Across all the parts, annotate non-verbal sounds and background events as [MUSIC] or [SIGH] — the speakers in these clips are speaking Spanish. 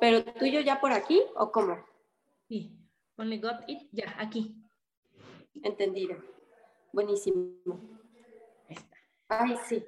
¿Pero tuyo ya por aquí o cómo? Sí, only got it, ya, aquí. Entendido. Buenísimo. Está. Ay, sí.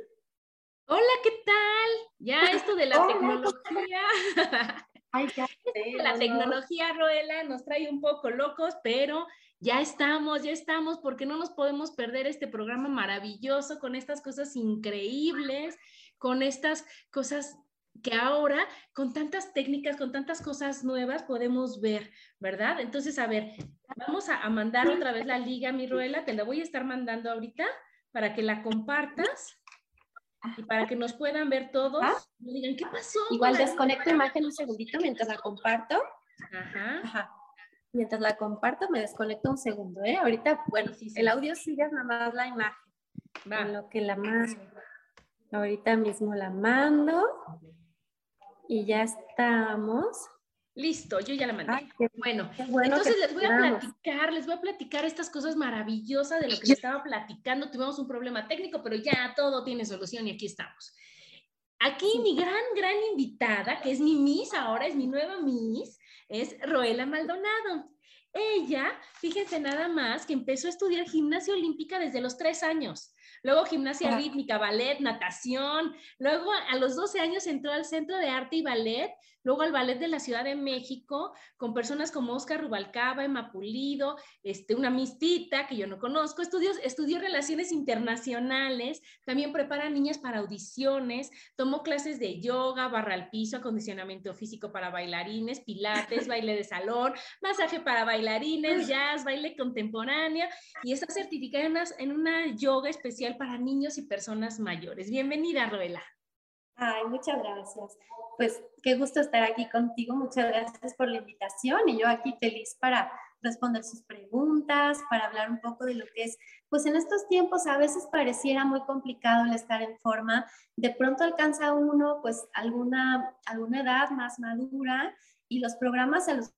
Hola, ¿qué tal? Ya esto de la tecnología. [LAUGHS] Ay, ya sé, la no, tecnología, Roela, nos trae un poco locos, pero ya estamos, ya estamos, porque no nos podemos perder este programa maravilloso con estas cosas increíbles, con estas cosas que ahora con tantas técnicas, con tantas cosas nuevas podemos ver, ¿verdad? Entonces, a ver, vamos a, a mandar otra vez la liga, mi Ruela, te la voy a estar mandando ahorita para que la compartas y para que nos puedan ver todos. Ah. No digan, ¿qué pasó? Igual desconecto imagen un segundito mientras la comparto. Ajá. Ajá. Mientras la comparto me desconecto un segundo, ¿eh? Ahorita, bueno, Sí, sí, sí. el audio sigue nada más la imagen. Va. En lo que la mando. Ahorita mismo la mando. Y ya estamos. Listo, yo ya la mandé. Ay, qué Bueno, qué bueno entonces les voy a platicar, les voy a platicar estas cosas maravillosas de lo que estaba platicando. Tuvimos un problema técnico, pero ya todo tiene solución y aquí estamos. Aquí mi gran, gran invitada, que es mi Miss ahora, es mi nueva Miss, es Roela Maldonado. Ella, fíjense nada más, que empezó a estudiar gimnasia olímpica desde los tres años. Luego gimnasia Ah. rítmica, ballet, natación. Luego a los 12 años entró al Centro de Arte y Ballet, luego al Ballet de la Ciudad de México, con personas como Oscar Rubalcaba, Emma Pulido, este, una mistita que yo no conozco. Estudió, estudió relaciones internacionales, también prepara niñas para audiciones, tomó clases de yoga, barra al piso, acondicionamiento físico para bailarines, pilates, [LAUGHS] baile de salón, masaje para bailarines, jazz, baile contemporáneo y está certificada en una, en una yoga especial para niños y personas mayores. Bienvenida, Roela. Ay, muchas gracias. Pues qué gusto estar aquí contigo. Muchas gracias por la invitación y yo aquí feliz para responder sus preguntas, para hablar un poco de lo que es, pues en estos tiempos a veces pareciera muy complicado el estar en forma. De pronto alcanza uno pues alguna, alguna edad más madura y los programas a los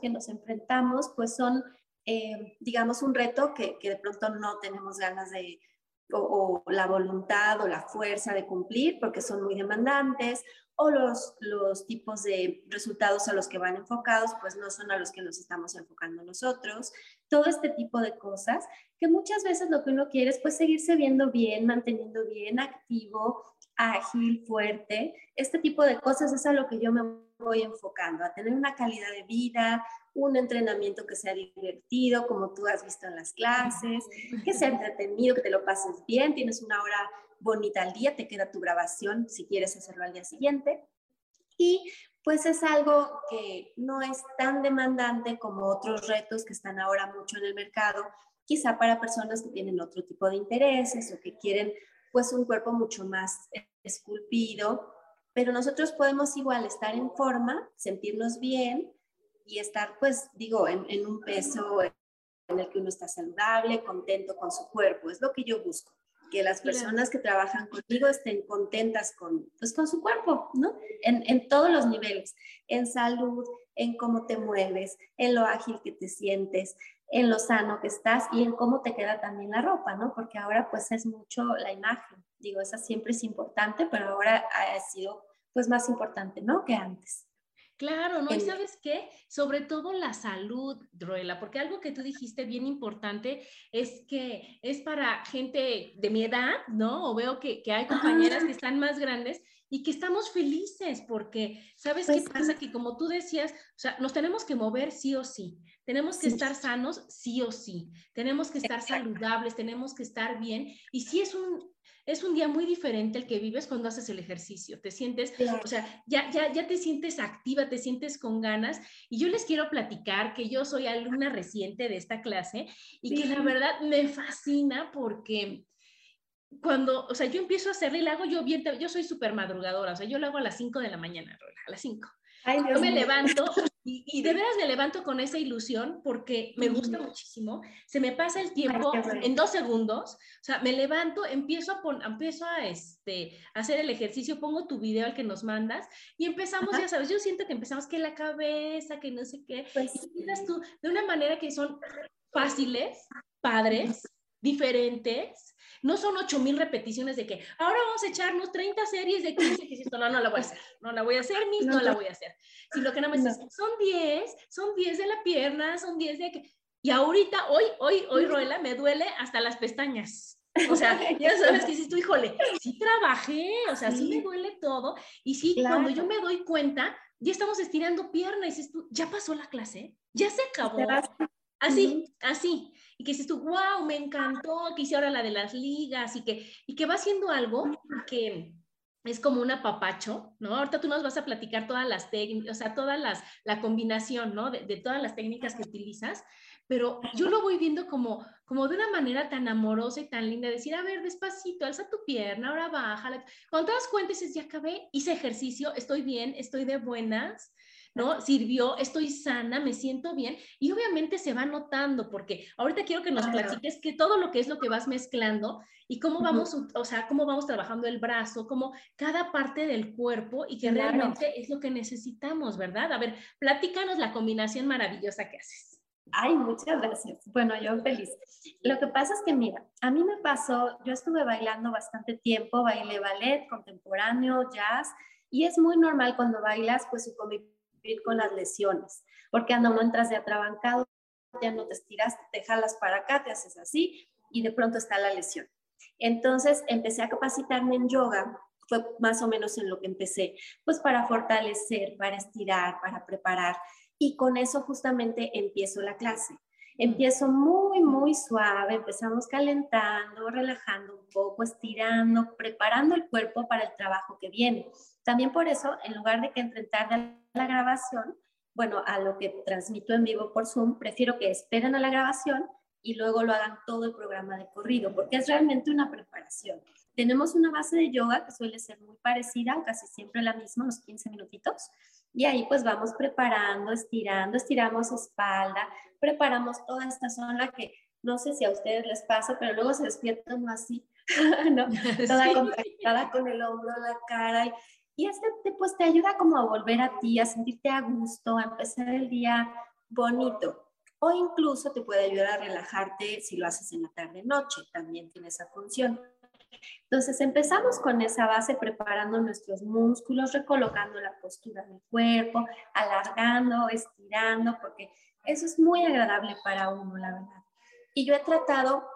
que nos enfrentamos pues son, eh, digamos, un reto que, que de pronto no tenemos ganas de, o, la voluntad o la fuerza de cumplir porque son muy demandantes o los, los tipos de resultados a los que van enfocados pues no son a los que nos estamos enfocando nosotros. Todo este tipo de cosas que muchas veces lo que uno quiere es pues seguirse viendo bien, manteniendo bien activo, ágil, fuerte. Este tipo de cosas es a lo que yo me voy enfocando, a tener una calidad de vida, un entrenamiento que sea divertido, como tú has visto en las clases, que sea entretenido, que te lo pases bien, tienes una hora bonita al día, te queda tu grabación si quieres hacerlo al día siguiente. Y pues es algo que no es tan demandante como otros retos que están ahora mucho en el mercado, quizá para personas que tienen otro tipo de intereses o que quieren pues un cuerpo mucho más esculpido, pero nosotros podemos igual estar en forma, sentirnos bien y estar pues digo en, en un peso en el que uno está saludable, contento con su cuerpo, es lo que yo busco que las personas que trabajan conmigo estén contentas con, pues, con su cuerpo, ¿no? En, en, todos los niveles, en salud, en cómo te mueves, en lo ágil que te sientes, en lo sano que estás y en cómo te queda también la ropa, ¿no? Porque ahora pues es mucho la imagen, digo, esa siempre es importante, pero ahora ha sido pues más importante, ¿no? Que antes. Claro, ¿no? Y sabes qué? Sobre todo la salud, Roela, porque algo que tú dijiste bien importante es que es para gente de mi edad, ¿no? O veo que, que hay compañeras que están más grandes y que estamos felices porque, ¿sabes qué pues pasa? Que como tú decías, o sea, nos tenemos que mover sí o sí, tenemos que estar sanos sí o sí, tenemos que estar saludables, tenemos que estar bien y sí es un, es un día muy diferente el que vives cuando haces el ejercicio. Te sientes, o sea, ya, ya, ya te sientes activa, te sientes con ganas. Y yo les quiero platicar que yo soy alumna reciente de esta clase y que la verdad me fascina porque cuando, o sea, yo empiezo a hacerle y la hago yo bien, yo soy súper madrugadora, o sea, yo lo hago a las 5 de la mañana, a las 5. yo me levanto y, de veras me levanto con esa ilusión porque me gusta muchísimo. Se me pasa el tiempo en dos segundos. O sea, me levanto, empiezo a, empiezo a este, hacer el ejercicio, pongo tu video al que nos mandas y empezamos, ya sabes, yo siento que empezamos que la cabeza, que no sé qué. Pues, y tú de una manera que son fáciles, padres, diferentes. No son 8000 repeticiones de que ahora vamos a echarnos 30 series de 15 que esto no, no la voy a hacer, no la voy a hacer, mis, no, la voy a hacer. Sino que nada más es, son 10, son 10 de la pierna, son 10 de que... Y ahorita, hoy, hoy, hoy, Roela, me duele hasta las pestañas. O sea, [LAUGHS] ya sabes que dices tú, híjole, sí trabajé, o sea, sí, me duele todo. Y sí, cuando yo me doy cuenta, ya estamos estirando pierna y dices tú, ya pasó la clase, ya se acabó. Así, así y que dices tú, wow, me encantó, que hice ahora la de las ligas y que, y que va haciendo algo que es como un apapacho, ¿no? Ahorita tú nos vas a platicar todas las técnicas, o sea, todas las, la combinación, ¿no? De, todas las técnicas que utilizas, pero yo lo voy viendo como, como de una manera tan amorosa y tan linda, decir, a ver, despacito, alza tu pierna, ahora baja. Cuando te das cuenta, dices, ya acabé, hice ejercicio, estoy bien, estoy de buenas, ¿no? Sirvió, estoy sana, me siento bien y obviamente se va notando porque ahorita quiero que nos platiques que todo lo que es lo que vas mezclando y cómo vamos, o sea, cómo vamos trabajando el brazo, como cada parte del cuerpo y que realmente es lo que necesitamos, ¿verdad? A ver, platícanos la combinación maravillosa que haces. Ay, muchas gracias. Bueno, yo feliz. Lo que pasa es que, mira, a mí me pasó, yo estuve bailando bastante tiempo, bailé ballet contemporáneo, jazz, y es muy normal cuando bailas, pues su con las lesiones, porque anda uno entras de atrabancado, ya no te estiras, te jalas para acá, te haces así y de pronto está la lesión. Entonces empecé a capacitarme en yoga, fue más o menos en lo que empecé, pues para fortalecer, para estirar, para preparar y con eso justamente empiezo la clase. Empiezo muy, muy suave, empezamos calentando, relajando un poco, estirando, preparando el cuerpo para el trabajo que viene. También por eso, en lugar de que entren tarde la grabación, bueno, a lo que transmito en vivo por Zoom, prefiero que esperen a la grabación y luego lo hagan todo el programa de corrido, porque es realmente una preparación. Tenemos una base de yoga que suele ser muy parecida, casi siempre la misma, unos 15 minutitos, y ahí pues vamos preparando, estirando, estiramos espalda, preparamos toda esta zona que no sé si a ustedes les pasa, pero luego se despiertan así, [LAUGHS] ¿no? [LAUGHS] Toda sí. con el hombro, la cara, y y este pues te ayuda como a volver a ti, a sentirte a gusto, a empezar el día bonito. O incluso te puede ayudar a relajarte si lo haces en la tarde-noche, también tiene esa función. Entonces empezamos con esa base preparando nuestros músculos, recolocando la postura del cuerpo, alargando, estirando, porque eso es muy agradable para uno, la verdad. Y yo he tratado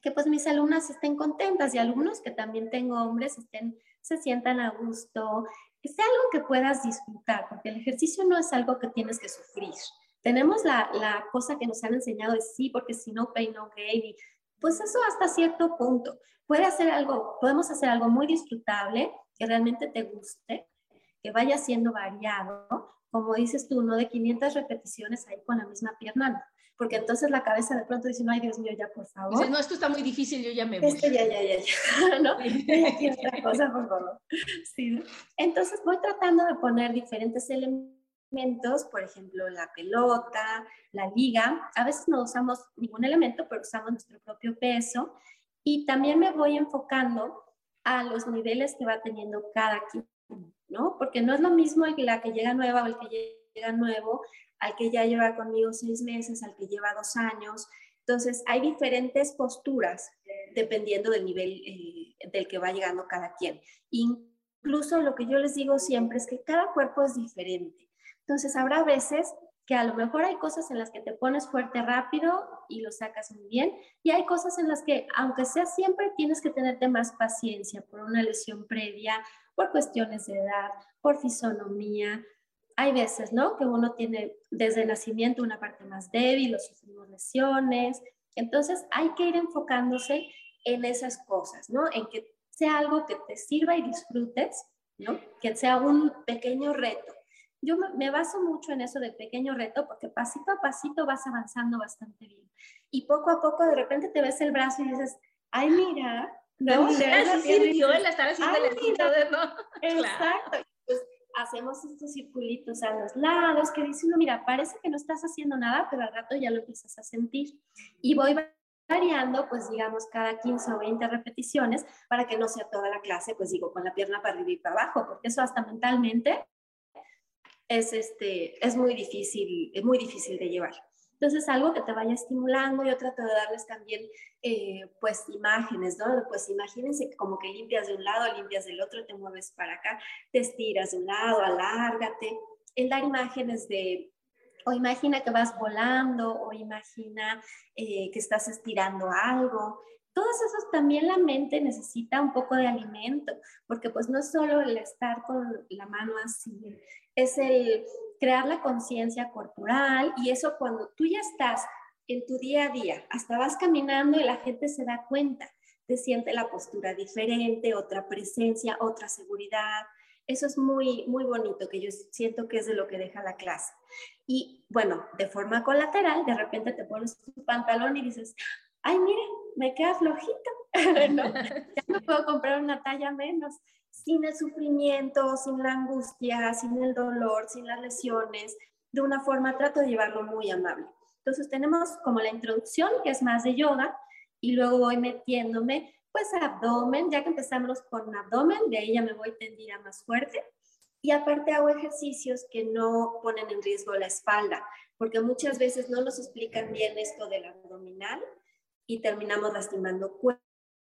que pues mis alumnas estén contentas y algunos que también tengo hombres estén se sientan a gusto, que sea algo que puedas disfrutar, porque el ejercicio no es algo que tienes que sufrir. Tenemos la, la cosa que nos han enseñado de sí, porque si no pay, no gain, pues eso hasta cierto punto. Puede hacer algo, podemos hacer algo muy disfrutable, que realmente te guste, que vaya siendo variado, como dices tú, no de 500 repeticiones ahí con la misma pierna, porque entonces la cabeza de pronto dice, no, ay Dios mío, ya por favor. Dice, no, esto está muy difícil, yo ya me voy. Esto ya, ya, ya, ya, [LAUGHS] ¿no? aquí otra cosa, por favor. Sí. Entonces voy tratando de poner diferentes elementos, por ejemplo, la pelota, la liga. A veces no usamos ningún elemento, pero usamos nuestro propio peso. Y también me voy enfocando a los niveles que va teniendo cada quien, ¿no? Porque no es lo mismo el que la que llega nueva o el que llega nuevo al que ya lleva conmigo seis meses, al que lleva dos años. Entonces, hay diferentes posturas dependiendo del nivel eh, del que va llegando cada quien. Incluso lo que yo les digo siempre es que cada cuerpo es diferente. Entonces, habrá veces que a lo mejor hay cosas en las que te pones fuerte rápido y lo sacas muy bien, y hay cosas en las que, aunque sea siempre, tienes que tenerte más paciencia por una lesión previa, por cuestiones de edad, por fisonomía. Hay veces, ¿no? Que uno tiene desde el nacimiento una parte más débil o sufrimos lesiones. Entonces, hay que ir enfocándose en esas cosas, ¿no? En que sea algo que te sirva y disfrutes, ¿no? Que sea un pequeño reto yo me baso mucho en eso de pequeño reto porque pasito a pasito vas avanzando bastante bien. Y poco a poco de repente te ves el brazo y dices, ay, mira, ¿no? Así sirvió el estar haciendo el de ¿no? [LAUGHS] Exacto. Hacemos estos circulitos a los lados que dicen, no, mira, parece que no estás haciendo nada, pero al rato ya lo empiezas a sentir. Y voy variando, pues digamos, cada 15 o 20 repeticiones para que no sea toda la clase, pues digo, con la pierna para arriba y para abajo, porque eso hasta mentalmente es, este, es muy difícil, es muy difícil de llevar. Entonces, algo que te vaya estimulando, yo trato de darles también, eh, pues, imágenes, ¿no? Pues imagínense como que limpias de un lado, limpias del otro, te mueves para acá, te estiras de un lado, alárgate. El dar imágenes de, o imagina que vas volando, o imagina eh, que estás estirando algo. Todas esas también la mente necesita un poco de alimento, porque pues no es solo el estar con la mano así, es el crear la conciencia corporal y eso cuando tú ya estás en tu día a día, hasta vas caminando y la gente se da cuenta, te siente la postura diferente, otra presencia, otra seguridad. Eso es muy, muy bonito, que yo siento que es de lo que deja la clase. Y bueno, de forma colateral, de repente te pones tu pantalón y dices, ay, mire, me queda flojito, [LAUGHS] ¿no? [LAUGHS] Ya no puedo comprar una talla menos sin el sufrimiento, sin la angustia, sin el dolor, sin las lesiones. De una forma trato de llevarlo muy amable. Entonces tenemos como la introducción, que es más de yoga, y luego voy metiéndome pues abdomen, ya que empezamos con abdomen, de ahí ya me voy tendida más fuerte. Y aparte hago ejercicios que no ponen en riesgo la espalda, porque muchas veces no nos explican bien esto del abdominal y terminamos lastimando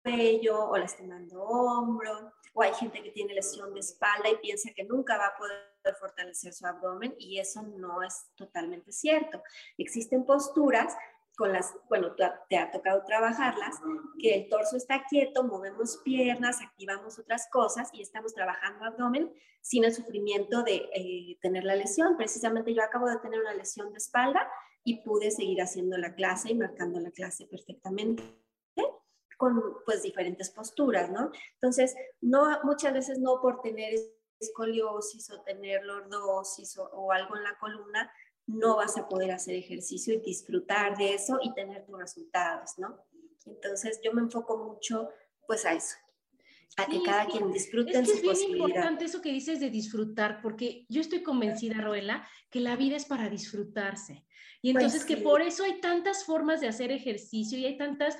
cuello o lastimando hombro o hay gente que tiene lesión de espalda y piensa que nunca va a poder fortalecer su abdomen y eso no es totalmente cierto. Existen posturas con las, bueno, te ha tocado trabajarlas, que el torso está quieto, movemos piernas, activamos otras cosas y estamos trabajando abdomen sin el sufrimiento de eh, tener la lesión. Precisamente yo acabo de tener una lesión de espalda y pude seguir haciendo la clase y marcando la clase perfectamente con pues diferentes posturas, ¿no? Entonces, no, muchas veces no por tener escoliosis o tener lordosis o, o algo en la columna, no vas a poder hacer ejercicio y disfrutar de eso y tener tus resultados, ¿no? Entonces, yo me enfoco mucho pues a eso, a que cada quien disfrute es que es bien importante eso que dices de disfrutar, porque yo estoy convencida, Roela, que la vida es para disfrutarse. Y pues entonces que por eso hay tantas formas de hacer ejercicio y hay tantas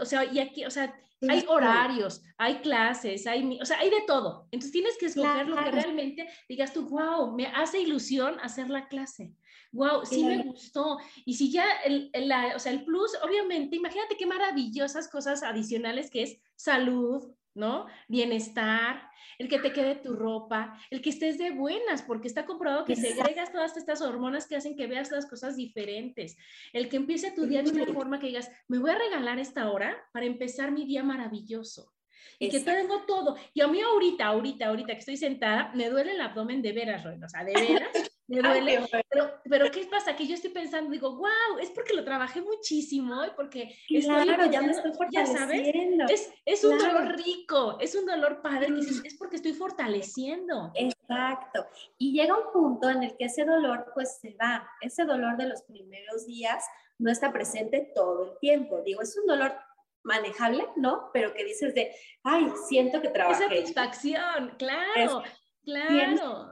o sea, y aquí, o sea, hay horarios, hay clases, hay, o sea, hay de todo. Entonces tienes que escoger lo que realmente digas tú, wow, me hace ilusión hacer la clase. Wow, sí me gustó. Y si ya, el, o sea, el plus, obviamente, imagínate qué maravillosas cosas adicionales que es salud, ¿no? Bienestar, el que te quede tu ropa, el que estés de buenas, porque está comprobado que segregas todas estas hormonas que hacen que veas las cosas diferentes, el que empiece tu día de una forma que digas, me voy a regalar esta hora para empezar mi día maravilloso. Y que tengo todo. Y a mí ahorita, ahorita, ahorita que estoy sentada, me duele el abdomen de veras, o sea, de veras. Me duele. pero, pero, ¿qué pasa? Que yo estoy pensando, digo, wow, es porque lo trabajé muchísimo y porque claro, ya me estoy ya sabes, es, es un dolor rico, es un dolor padre, es porque estoy fortaleciendo. Exacto. Y llega un punto en el que ese dolor pues se va. Ese dolor de los primeros días no está presente todo el tiempo. Digo, es un dolor manejable, ¿no? Pero que dices de, ay, siento que trabajé. Satisfacción, claro, claro.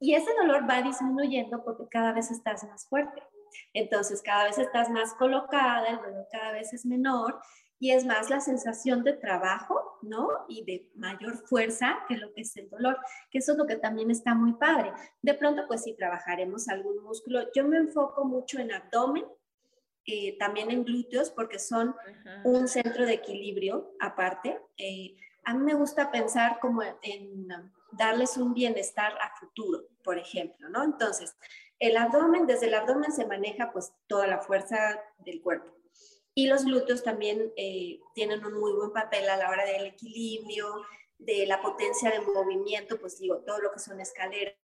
Y ese dolor va disminuyendo porque cada vez estás más fuerte. Entonces, cada vez estás más colocada, el dolor cada vez es menor y es más la sensación de trabajo, ¿no? Y de mayor fuerza que lo que es el dolor, que eso es lo que también está muy padre. De pronto, pues sí, trabajaremos algún músculo. Yo me enfoco mucho en abdomen, eh, también en glúteos, porque son un centro de equilibrio aparte. Eh, a mí me gusta pensar como en darles un bienestar a futuro, por ejemplo, ¿no? Entonces, el abdomen, desde el abdomen se maneja pues toda la fuerza del cuerpo. Y los glúteos también eh, tienen un muy buen papel a la hora del equilibrio, de la potencia de movimiento, pues digo, todo lo que son escaleras,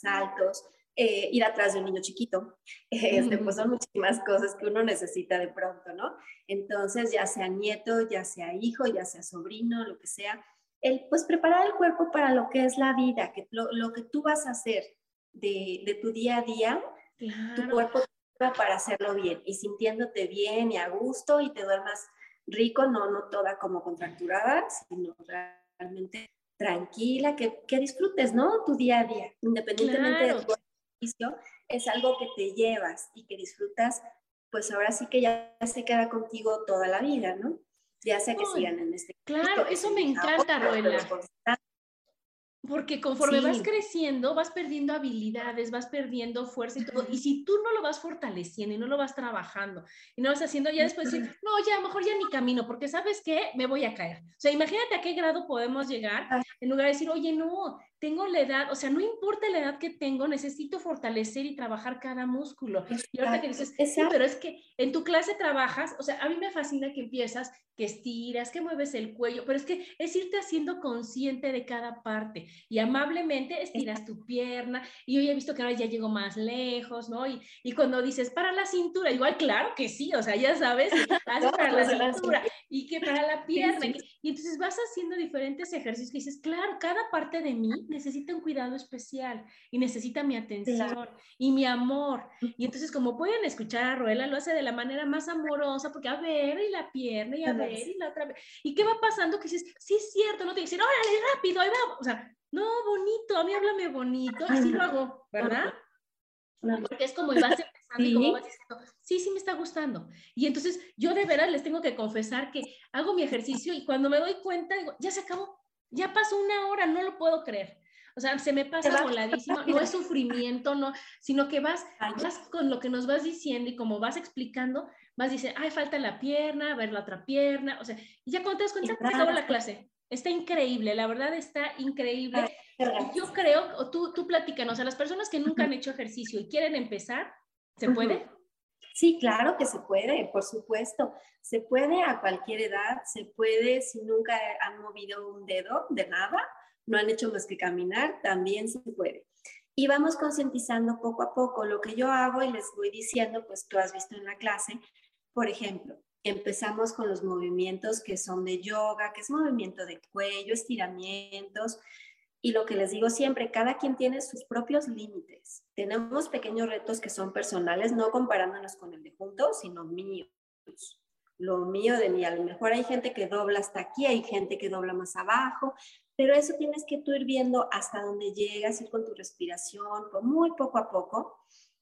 saltos, eh, ir atrás de un niño chiquito, [LAUGHS] este, pues son muchísimas cosas que uno necesita de pronto, ¿no? Entonces, ya sea nieto, ya sea hijo, ya sea sobrino, lo que sea, el, pues preparar el cuerpo para lo que es la vida, que lo, que tú vas a hacer de, de tu día a día, tu cuerpo para hacerlo bien y sintiéndote bien y a gusto y te duermas rico, no, no toda como contracturada, sino realmente tranquila, que, que disfrutes, ¿no? Tu día a día, independientemente de tu ejercicio, es algo que te llevas y que disfrutas, pues ahora sí que ya se queda contigo toda la vida, ¿no? Ya sea que sigan en este. Claro, eso me encanta, Roela. Porque conforme vas creciendo, vas perdiendo habilidades, vas perdiendo fuerza y todo. Y si tú no lo vas fortaleciendo y no lo vas trabajando y no vas haciendo, ya después decir, no, ya, mejor ya ni camino, porque sabes qué, me voy a caer. O sea, imagínate a qué grado podemos llegar ah. en lugar de decir, oye, no, tengo la edad, o sea, no importa la edad que tengo, necesito fortalecer y trabajar cada músculo. Y ahorita que dices, sí, pero es que en tu clase trabajas, o sea, a mí me fascina que empiezas, que estiras, que mueves el cuello, pero es que es irte haciendo consciente de cada parte y amablemente estiras tu pierna y hoy he visto que ahora ya llego más lejos, ¿no? Y, y cuando dices, para la cintura, igual, claro que sí, o sea, ya sabes, [LAUGHS] haces para la cintura y que para la pierna. Y entonces vas haciendo diferentes ejercicios que dices, claro, cada parte de mí necesita un cuidado especial y necesita mi atención y mi amor. Y entonces, como pueden escuchar a Ruela, lo hace de la manera más amorosa, porque a ver, y la pierna, y a ver, y la otra vez. ¿Y qué va pasando? Que dices, sí es cierto, no te dicen, órale, rápido, ahí va. O sea, no, bonito, a mí háblame bonito, así lo hago, ¿verdad? Porque es como vas empezando y como vas diciendo, sí, sí me está gustando. Y entonces yo de veras les tengo que confesar que hago mi ejercicio y cuando me doy cuenta, digo, ya se acabó, ya pasó una hora, no lo puedo creer. O sea, se me pasa voladísimo, [LAUGHS] no es sufrimiento, no, sino que vas, vas con lo que nos vas diciendo y como vas explicando, vas diciendo, ay, falta la pierna, ver la otra pierna, o sea, y ya cuando te das cuenta, se acabó la clase. Está increíble, la verdad está increíble. Yo creo, o tú, tú platícanos, a las personas que nunca han hecho ejercicio y quieren empezar, ¿se puede? Sí, claro que se puede, por supuesto. Se puede a cualquier edad, se puede si nunca han movido un dedo de nada, no han hecho más que caminar, también se puede. Y vamos concientizando poco a poco lo que yo hago y les voy diciendo, pues tú has visto en la clase, por ejemplo, empezamos con los movimientos que son de yoga, que es movimiento de cuello, estiramientos. Y lo que les digo siempre, cada quien tiene sus propios límites. Tenemos pequeños retos que son personales, no comparándonos con el de juntos, sino míos. Lo mío de mí. A lo mejor hay gente que dobla hasta aquí, hay gente que dobla más abajo, pero eso tienes que tú ir viendo hasta dónde llegas, ir con tu respiración, muy poco a poco.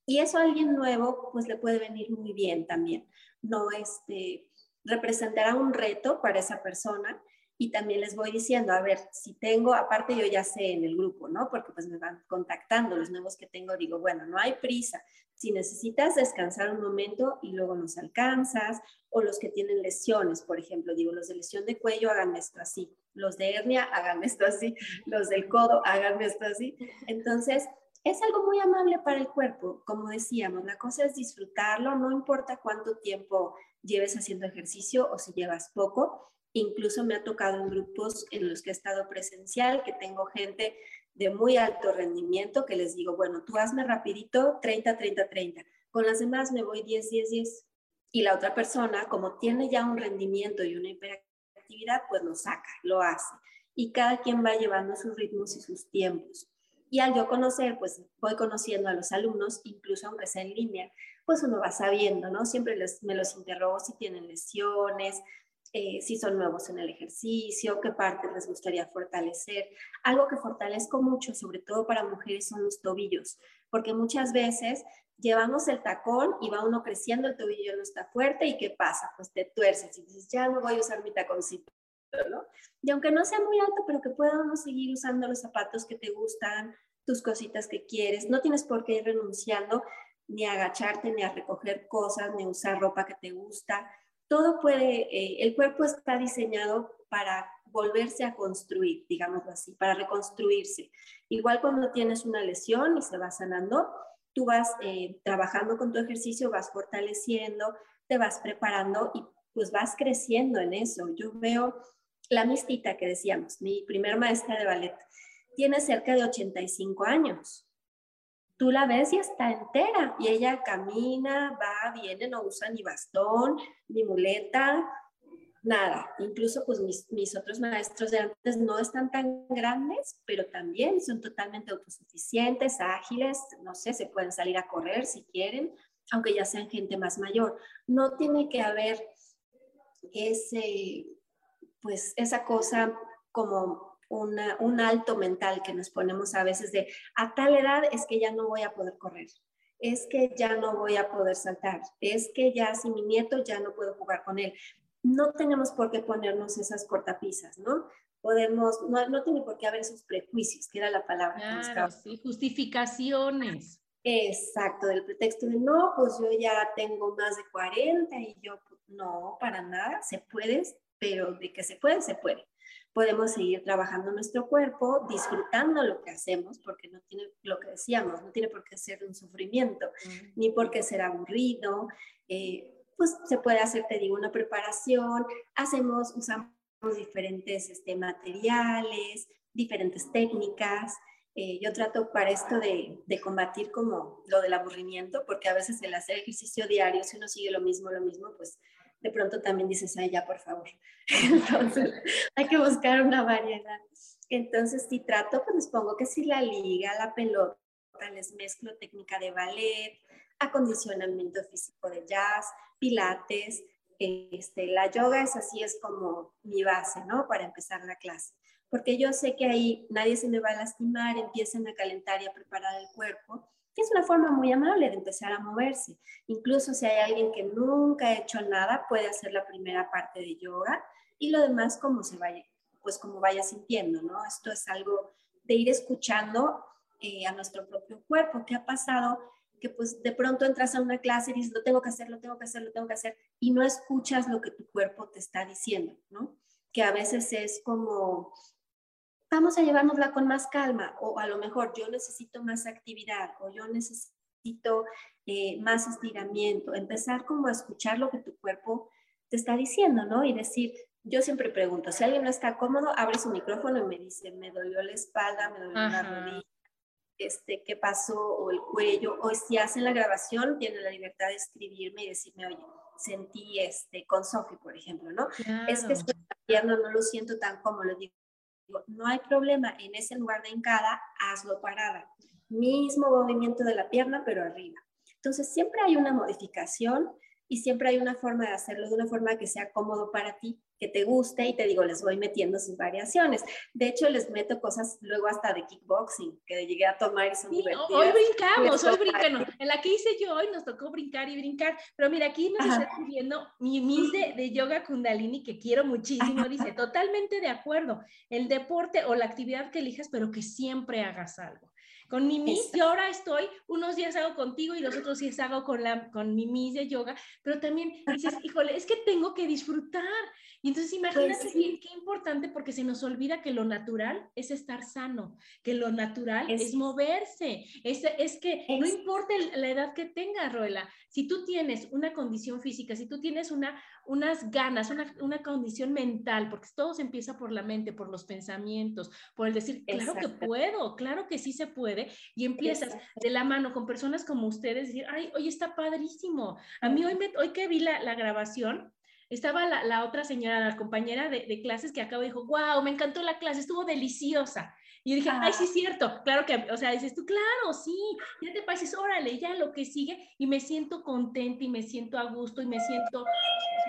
Y eso a alguien nuevo, pues le puede venir muy bien también. No este, representará un reto para esa persona y también les voy diciendo, a ver, si tengo, aparte yo ya sé en el grupo, ¿no? Porque pues me van contactando los nuevos que tengo, digo, bueno, no hay prisa. Si necesitas descansar un momento y luego nos alcanzas, o los que tienen lesiones, por ejemplo, digo, los de lesión de cuello, hagan esto así, los de hernia, hagan esto así, los del codo, hagan esto así. Entonces, es algo muy amable para el cuerpo, como decíamos, la cosa es disfrutarlo, no importa cuánto tiempo lleves haciendo ejercicio o si llevas poco, Incluso me ha tocado en grupos en los que he estado presencial, que tengo gente de muy alto rendimiento, que les digo, bueno, tú hazme rapidito 30, 30, 30. Con las demás me voy 10, 10, 10. Y la otra persona, como tiene ya un rendimiento y una hiperactividad, pues lo saca, lo hace. Y cada quien va llevando sus ritmos y sus tiempos. Y al yo conocer, pues voy conociendo a los alumnos, incluso aunque sea en línea, pues uno va sabiendo, ¿no? Siempre les, me los interrogo si tienen lesiones, eh, si son nuevos en el ejercicio, qué partes les gustaría fortalecer. Algo que fortalezco mucho, sobre todo para mujeres, son los tobillos, porque muchas veces llevamos el tacón y va uno creciendo, el tobillo no está fuerte y ¿qué pasa? Pues te tuerces y dices, ya no voy a usar mi taconcito. ¿no? Y aunque no sea muy alto, pero que pueda uno seguir usando los zapatos que te gustan, tus cositas que quieres, no tienes por qué ir renunciando ni a agacharte, ni a recoger cosas, ni a usar ropa que te gusta todo puede, eh, el cuerpo está diseñado para volverse a construir, digámoslo así, para reconstruirse. Igual cuando tienes una lesión y se va sanando, tú vas eh, trabajando con tu ejercicio, vas fortaleciendo, te vas preparando y pues vas creciendo en eso. Yo veo la mistita que decíamos, mi primer maestra de ballet, tiene cerca de 85 años. Tú la ves y está entera y ella camina, va, viene, no usa ni bastón, ni muleta, nada. Incluso pues mis, otros maestros de antes no están tan grandes, pero también son totalmente autosuficientes, ágiles, no sé, se pueden salir a correr si quieren, aunque ya sean gente más mayor. No tiene que haber ese, pues esa cosa como una, un alto mental que nos ponemos a veces de a tal edad es que ya no voy a poder correr, es que ya no voy a poder saltar, es que ya si mi nieto ya no puedo jugar con él no tenemos por qué ponernos esas cortapisas, ¿no? Podemos, no, no tiene por qué haber esos prejuicios, que era la palabra que. Sí, justificaciones. Exacto, del pretexto de no, pues yo ya tengo más de 40 y yo, pues, no, para nada, se puede, pero de que se puede, se puede. Podemos seguir trabajando nuestro cuerpo, disfrutando lo que hacemos, porque no tiene, lo que decíamos, no tiene por qué ser un sufrimiento, ni por qué ser aburrido. Eh, pues se puede hacer, te digo, una preparación, hacemos, usamos diferentes este, materiales, diferentes técnicas. Eh, yo trato para esto de, de, combatir como lo del aburrimiento, porque a veces el hacer ejercicio diario, si uno sigue lo mismo, lo mismo, pues de pronto también dices, ay, ya, por favor. [LAUGHS] Entonces, hay que buscar una variedad. Entonces, si trato, pues les pongo que si la liga, la pelota, les mezclo técnica de ballet, acondicionamiento físico de jazz, pilates, este, la yoga es así, es como mi base, ¿no? Para empezar la clase. Porque yo sé que ahí nadie se me va a lastimar, empiezan a calentar y a preparar el cuerpo, que es una forma muy amable de empezar a moverse. Incluso si hay alguien que nunca ha hecho nada, puede hacer la primera parte de yoga y lo demás como se vaya, pues como vaya sintiendo, ¿no? Esto es algo de ir escuchando eh, a nuestro propio cuerpo. ¿Qué ha pasado? que pues de pronto entras a una clase y dices, lo tengo que hacer, lo tengo que hacer, lo tengo que hacer, y no escuchas lo que tu cuerpo te está diciendo, ¿no? Que a veces es como, vamos a llevárnosla con más calma, o a lo mejor yo necesito más actividad, o yo necesito eh, más estiramiento, empezar como a escuchar lo que tu cuerpo te está diciendo, ¿no? Y decir, yo siempre pregunto, si alguien no está cómodo, abre su micrófono y me dice, me dolió la espalda, me dolió la rodilla, este, qué pasó o el cuello, o si hacen la grabación, tienen la libertad de escribirme y decirme, oye, sentí este, con Sofi, por ejemplo, ¿no? Es que estoy pierna no lo siento tan como lo digo. No hay problema, en ese lugar de encada, hazlo parada. Mismo movimiento de la pierna, pero arriba. Entonces, siempre hay una modificación y siempre hay una forma de hacerlo de una forma que sea cómodo para ti, que te guste y te digo, les voy metiendo sus variaciones. De hecho, les meto cosas luego hasta de kickboxing que llegué a tomar y son sí, Hoy brincamos, hoy brincamos. En la que hice yo hoy nos tocó brincar y brincar, pero mira, aquí nos está escribiendo mi Miss de, Yoga Kundalini, que quiero muchísimo, dice, totalmente de acuerdo, el deporte o la actividad que elijas, pero que siempre hagas algo. Con mi Miss, yo ahora estoy, unos días hago contigo y los otros días hago con, la, con mi de yoga, pero también dices, híjole, es que tengo que disfrutar. Y entonces imagínate pues qué, importante porque se nos olvida que lo natural es estar sano, que lo natural es, moverse, es, es que no importa la edad que tengas, Roela, si tú tienes una condición física, si tú tienes una, unas ganas, una, una condición mental, porque todo se empieza por la mente, por los pensamientos, por el decir, claro que puedo, claro que sí se puede, y empiezas de la mano con personas como ustedes, decir, ay, hoy está padrísimo. A mí hoy, me, hoy que vi la, la grabación, estaba la, otra señora, la compañera de, clases que acabo y dijo, wow, me encantó la clase, estuvo deliciosa. Y yo dije, ay, sí, es cierto, claro que, o sea, dices tú, claro, sí, ya te pases, órale, ya lo que sigue, y me siento contenta y me siento a gusto y me siento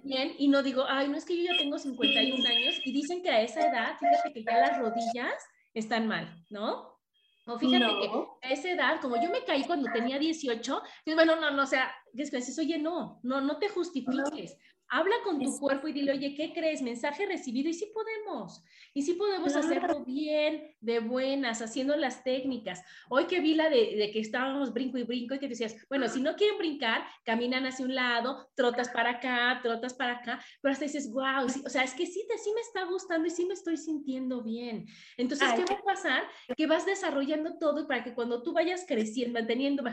bien, y no digo, ay, no es que yo ya tengo 51 años, y dicen que a esa edad, fíjate que ya las rodillas están mal, ¿no? O fíjate que a esa edad, como yo me caí cuando tenía 18, bueno, no, no, o sea, dices, oye, no, no, no te justifiques. Habla con tu cuerpo y dile, oye, ¿qué crees? Mensaje recibido y sí podemos. Y sí podemos hacerlo bien, de buenas, haciendo las técnicas. Hoy que vi la de, que estábamos brinco y brinco y que decías, bueno, si no quieren brincar, caminan hacia un lado, trotas para acá, trotas para acá, pero hasta dices, wow, o sea, es que sí, te, sí me está gustando y sí me estoy sintiendo bien. Entonces, ¿qué va a pasar? Que vas desarrollando todo para que cuando tú vayas creciendo, manteniendo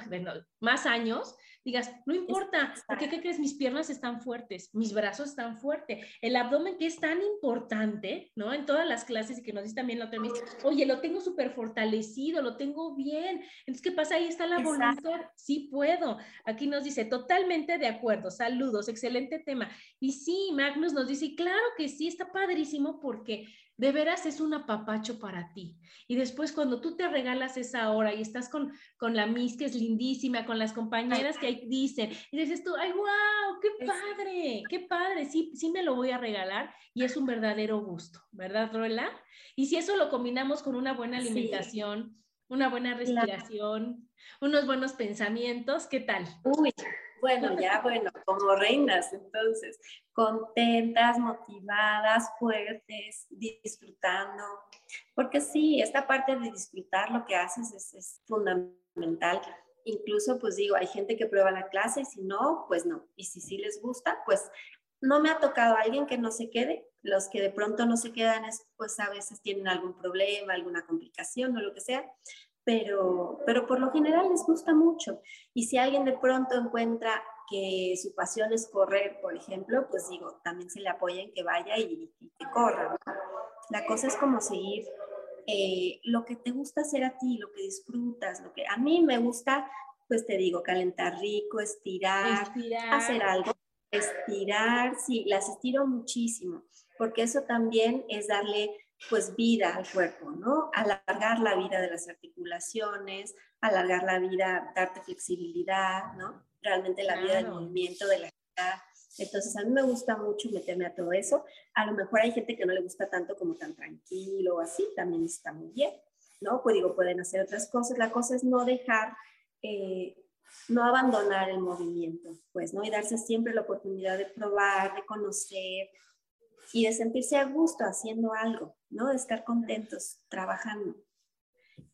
más años, digas, no importa, porque ¿qué crees? Mis piernas están fuertes, mis brazos están fuertes, el abdomen que es tan importante, ¿no? En todas las clases y que nos dice también la otra vez, oye, lo tengo súper fortalecido, lo tengo bien. Entonces, ¿qué pasa? Ahí está la voluntad, sí puedo. Aquí nos dice, totalmente de acuerdo, saludos, excelente tema. Y sí, Magnus nos dice, claro que sí, está padrísimo porque de veras es un apapacho para ti. Y después cuando tú te regalas esa hora y estás con, con la Miss que es lindísima, con las compañeras que ahí dicen, y dices tú, ay, wow, qué padre, qué padre, sí, sí me lo voy a regalar y es un verdadero gusto, ¿verdad, Roela? Y si eso lo combinamos con una buena alimentación, una buena respiración, unos buenos pensamientos, ¿qué tal? Uy, bueno, ya, bueno, como reinas, entonces, contentas, motivadas, fuertes, disfrutando. Porque sí, esta parte de disfrutar lo que haces es, fundamental. Incluso, pues digo, hay gente que prueba la clase y si no, pues no. Y si sí les gusta, pues no me ha tocado a alguien que no se quede. Los que de pronto no se quedan es, pues a veces tienen algún problema, alguna complicación o lo que sea pero, pero por lo general les gusta mucho. Y si alguien de pronto encuentra que su pasión es correr, por ejemplo, pues digo, también se le apoya en que vaya y, que corra. La cosa es como seguir eh, lo que te gusta hacer a ti, lo que disfrutas, lo que a mí me gusta, pues te digo, calentar rico, estirar, estirar. hacer algo, estirar, sí, las estiro muchísimo, porque eso también es darle pues vida al cuerpo, ¿no? Alargar la vida de las articulaciones, alargar la vida, darte flexibilidad, ¿no? Realmente la vida del movimiento, de la vida. Entonces a mí me gusta mucho meterme a todo eso. A lo mejor hay gente que no le gusta tanto como tan tranquilo o así, también está muy bien, ¿no? Pues digo, pueden hacer otras cosas. La cosa es no dejar, eh, no abandonar el movimiento, pues, ¿no? Y darse siempre la oportunidad de probar, de conocer, y de sentirse a gusto haciendo algo, ¿no? De estar contentos trabajando.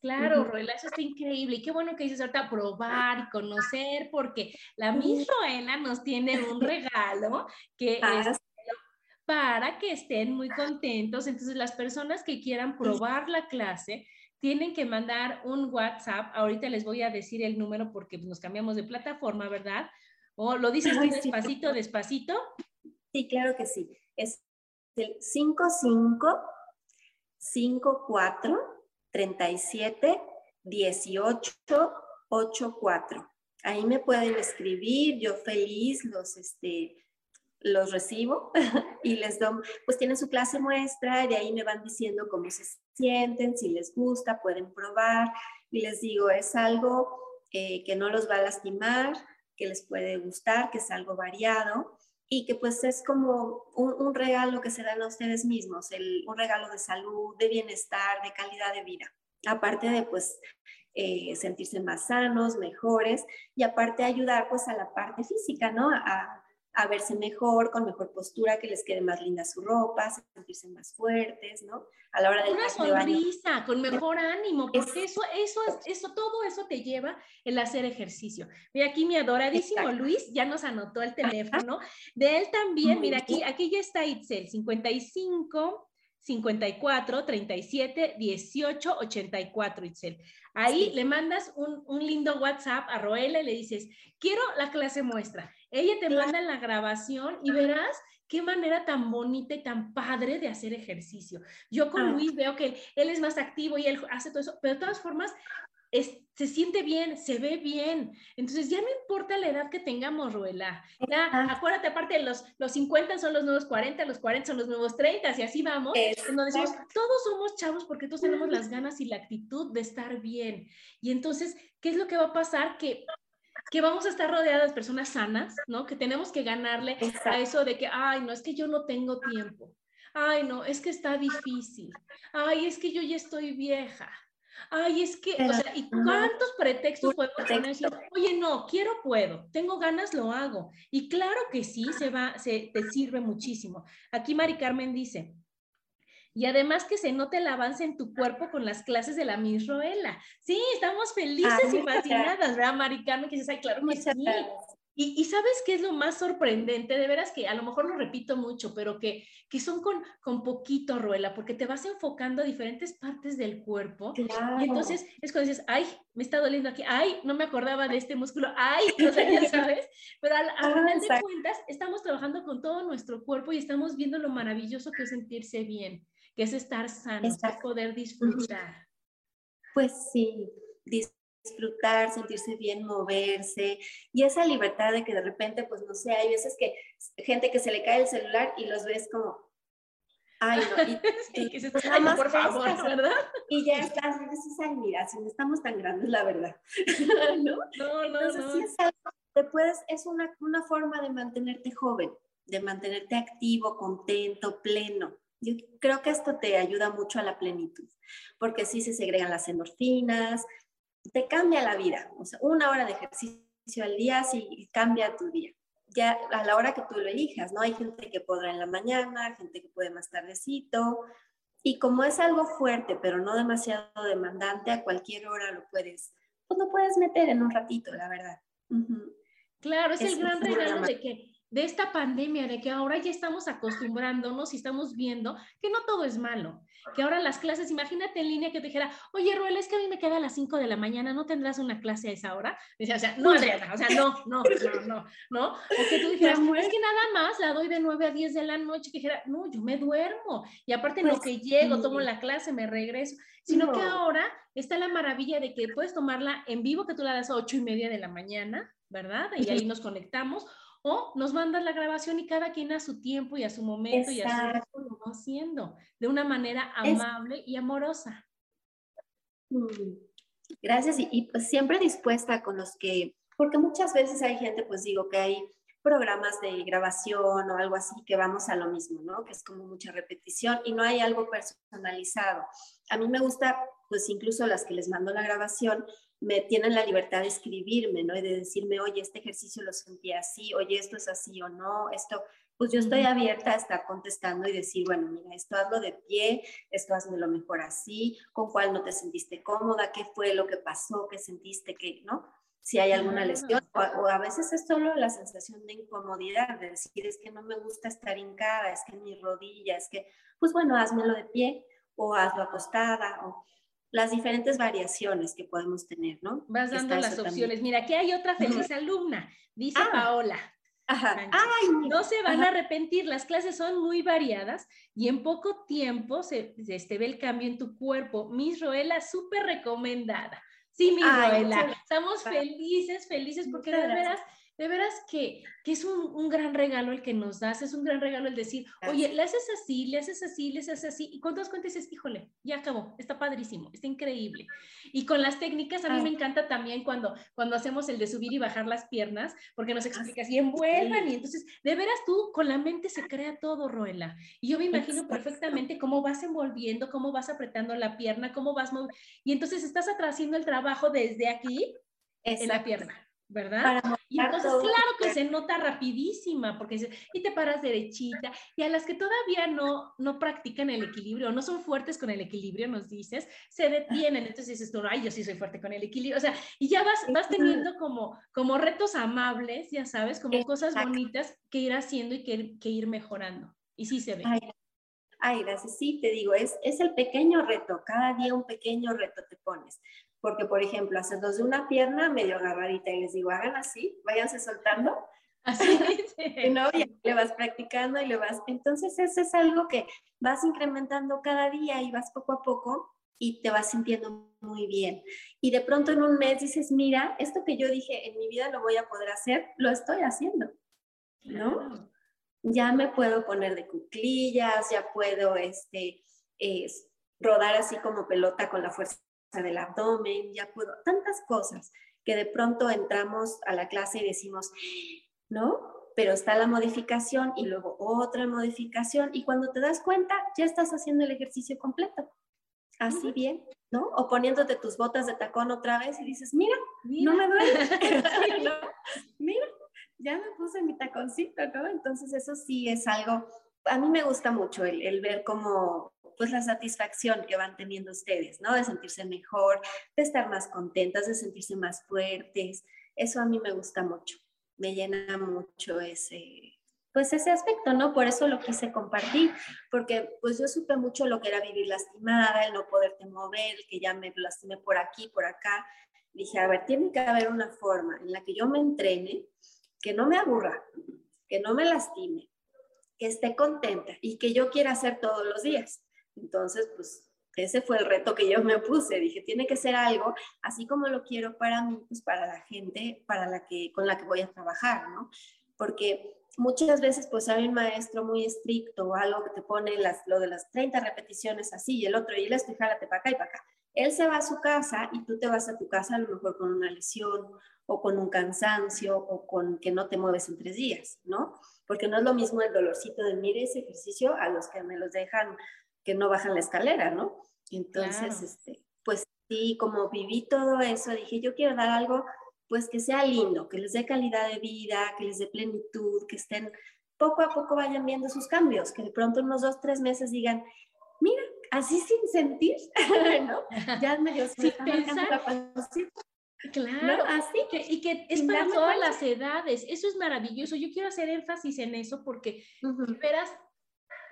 Claro, Roela, eso está increíble. Y qué bueno que dices ahorita probar y conocer, porque la misma Roela nos tiene un regalo que ah, es para que estén muy contentos. Entonces, las personas que quieran probar la clase tienen que mandar un WhatsApp. Ahorita les voy a decir el número porque nos cambiamos de plataforma, ¿verdad? ¿O lo dices tú despacito, despacito? Sí, claro que sí. Es el 55 54 37 18 84. Ahí me pueden escribir, yo feliz los, este, los recibo [LAUGHS] y les doy, pues tienen su clase muestra, de ahí me van diciendo cómo se sienten, si les gusta, pueden probar y les digo, es algo eh, que no los va a lastimar, que les puede gustar, que es algo variado y que pues es como un, regalo que se dan a ustedes mismos, un regalo de salud, de bienestar, de calidad de vida. Aparte de pues eh, sentirse más sanos, mejores y aparte ayudar pues a la parte física, ¿no? A, a verse mejor, con mejor postura, que les quede más linda su ropa, sentirse más fuertes, ¿no? A la hora de Una sonrisa, con mejor ánimo, porque eso, eso, eso, todo eso te lleva el hacer ejercicio. Mira, aquí mi adoradísimo Luis ya nos anotó el teléfono. De él también, mira, aquí, aquí ya está Itzel, 55 54 37 18 84, Itzel. Ahí le mandas un, un, lindo WhatsApp a Roela y le dices, quiero la clase muestra. Ella te manda la grabación y verás qué manera tan bonita y tan padre de hacer ejercicio. Yo con ah. Luis veo que él es más activo y él hace todo eso, pero de todas formas, se siente bien, se ve bien. Entonces ya no importa la edad que tengamos, Ruela. acuérdate, aparte, los, los 50 son los nuevos 40, los 40 son los nuevos 30 y así vamos. decimos, todos somos chavos porque todos tenemos las ganas y la actitud de estar bien. Y entonces, ¿qué es lo que va a pasar? Que que vamos a estar rodeadas de personas sanas, ¿no? Que tenemos que ganarle a eso de que, ay, no, es que yo no tengo tiempo. Ay, no, es que está difícil. Ay, es que yo ya estoy vieja. Ay, es que, o sea, ¿y cuántos pretextos podemos poner? Oye, no, quiero, puedo, tengo ganas, lo hago. Y claro que sí, se va, se te sirve muchísimo. Aquí Mari Carmen dice, y además que se note el avance en tu cuerpo con las clases de la Miss Roela. Sí, estamos felices y fascinadas, ¿verdad, Mari Carmen? Que dices, ay, claro que sí. Y, sabes qué es lo más sorprendente, de veras que a lo mejor lo repito mucho, pero que, que son con, con poquito, Ruela, porque te vas enfocando a diferentes partes del cuerpo. Y entonces es cuando dices, ay, me está doliendo aquí, ay, no me acordaba de este músculo, ay, [LAUGHS] o sea, ya [LAUGHS] sabes. Pero al, al final de cuentas, estamos trabajando con todo nuestro cuerpo y estamos viendo lo maravilloso que es sentirse bien, que es estar sano, es poder disfrutar. Pues sí, disfrutar, sentirse bien, moverse y esa libertad de que de repente, pues no sé, hay veces que gente que se le cae el celular y los ves como, ay, no, y, [LAUGHS] sí, pues, nada más por favor, ¿verdad? Y ya estás, dices, ay, mira, si no estamos tan grandes, la verdad. [LAUGHS] ¿No? No, no, Entonces, Sí es algo, te puedes, es una, una forma de mantenerte joven, de mantenerte activo, contento, pleno. Yo creo que esto te ayuda mucho a la plenitud, porque sí se segregan las endorfinas, te cambia la vida. O sea, una hora de ejercicio al día sí cambia tu día. Ya a la hora que tú lo elijas, ¿no? Hay gente que podrá en la mañana, gente que puede más tardecito. Y como es algo fuerte, pero no demasiado demandante, a cualquier hora lo puedes, pues lo puedes meter en un ratito, la verdad. Claro, es, el gran regalo de que de esta pandemia, de que ahora ya estamos acostumbrándonos y estamos viendo que no todo es malo, que ahora las clases, imagínate en línea que te dijera, oye, Ruel, es que a mí me queda a las 5 de la mañana, ¿no tendrás una clase a esa hora? o sea, no, Adriana, o sea, no, no, no, no, ¿no? O que tú [LAUGHS] dijeras, es que nada más la doy de 9 a 10 de la noche, que dijera, no, yo me duermo, y aparte no pues que llego, tomo la clase, me regreso, sino que ahora está la maravilla de que puedes tomarla en vivo, que tú la das a 8 y media de la mañana, ¿verdad? Y ahí nos conectamos, o nos mandas la grabación y cada quien a su tiempo y a su momento y a su lo va haciendo de una manera amable y amorosa. Gracias y, pues siempre dispuesta con los que, porque muchas veces hay gente, pues digo que hay programas de grabación o algo así que vamos a lo mismo, ¿no? Que es como mucha repetición y no hay algo personalizado. A mí me gusta, pues incluso las que les mando la grabación, me tienen la libertad de escribirme, ¿no? Y de decirme, oye, este ejercicio lo sentí así, oye, esto es así o no, esto, pues yo estoy abierta a estar contestando y decir, bueno, mira, esto hazlo de pie, esto hazlo lo mejor así, con cuál no te sentiste cómoda, qué fue lo que pasó, qué sentiste, que, ¿no? Si hay alguna lesión, o, o, a veces es solo la sensación de incomodidad, de decir, es que no me gusta estar hincada, es que mi rodilla, es que, pues bueno, házmelo de pie o hazlo acostada, o las diferentes variaciones que podemos tener, ¿no? Vas dando las opciones. Mira, aquí hay otra feliz alumna, dice ah. Paola. Ajá. no se van a arrepentir, las clases son muy variadas y en poco tiempo se, este, ve el cambio en tu cuerpo. Miss Roela, súper recomendada. Sí, Miss Roela, estamos felices, felices porque de veras de veras que, que es un, un, gran regalo el que nos das, es un gran regalo el decir, oye, le haces así, le haces así, le haces así, y cuando das cuenta dices, híjole, ya acabó, está padrísimo, está increíble. Y con las técnicas, a mí me encanta también cuando, cuando hacemos el de subir y bajar las piernas, porque nos explicas y envuelvan, y entonces, de veras tú, con la mente se crea todo, Roela. Y yo me imagino perfectamente cómo vas envolviendo, cómo vas apretando la pierna, cómo vas moviendo, y entonces estás haciendo el trabajo desde aquí en la pierna. ¿verdad? Y entonces, claro que se nota rapidísima, porque y te paras derechita, y a las que todavía no, no practican el equilibrio, no son fuertes con el equilibrio, nos dices, se detienen, entonces dices tú, ay, yo sí soy fuerte con el equilibrio, o sea, y ya vas, vas teniendo como, como retos amables, ya sabes, como cosas bonitas que ir haciendo y que, que ir mejorando, y sí se ve. Ay, gracias, sí, te digo, es, es el pequeño reto, cada día un pequeño reto te pones. Porque, por ejemplo, hacen dos de una pierna medio agarradita y les digo, hagan así, váyanse soltando. Así, [LAUGHS] ¿no? Y le vas practicando y le vas. Entonces, eso es algo que vas incrementando cada día y vas poco a poco y te vas sintiendo muy bien. Y de pronto en un mes dices, mira, esto que yo dije en mi vida lo voy a poder hacer, lo estoy haciendo, ¿no? Ya me puedo poner de cuclillas, ya puedo este, rodar así como pelota con la fuerza del abdomen, ya puedo, tantas cosas que de pronto entramos a la clase y decimos, ¿no? Pero está la modificación y luego otra modificación y cuando te das cuenta ya estás haciendo el ejercicio completo. Así bien. ¿no? O poniéndote tus botas de tacón otra vez y dices, mira, no me duele. [LAUGHS] mira, ya me puse mi taconcito, ¿no? Entonces eso sí es algo, a mí me gusta mucho el, el ver cómo, pues la satisfacción que van teniendo ustedes, ¿no? De sentirse mejor, de estar más contentas, de sentirse más fuertes. Eso a mí me gusta mucho, me llena mucho ese, pues ese aspecto, ¿no? Por eso lo quise compartir, porque pues yo supe mucho lo que era vivir lastimada, el no poderte mover, que ya me lastimé por aquí, por acá. Dije, a ver, tiene que haber una forma en la que yo me entrene, que no me aburra, que no me lastime, que esté contenta y que yo quiera hacer todos los días. Entonces, pues ese fue el reto que yo me puse. Dije, tiene que ser algo, así como lo quiero para mí, pues para la gente para la que, con la que voy a trabajar, ¿no? Porque muchas veces pues hay un maestro muy estricto o algo que te pone las, lo de las 30 repeticiones así y el otro y el esto y para acá y para acá. Él se va a su casa y tú te vas a tu casa a lo mejor con una lesión o con un cansancio o con que no te mueves en tres días, ¿no? Porque no es lo mismo el dolorcito de mire ese ejercicio a los que me los dejan que no bajan la escalera, ¿no? Entonces, este, pues sí, como viví todo eso, dije, yo quiero dar algo pues que sea lindo, que les dé calidad de vida, que les dé plenitud, que estén poco a poco vayan viendo sus cambios, que de pronto unos dos, tres meses digan, mira, así sin sentir, [LAUGHS] ¿no? Ya medio sin pensar. Claro, así que, y que es para todas las edades. Eso es maravilloso. Yo quiero hacer énfasis en eso porque, verás,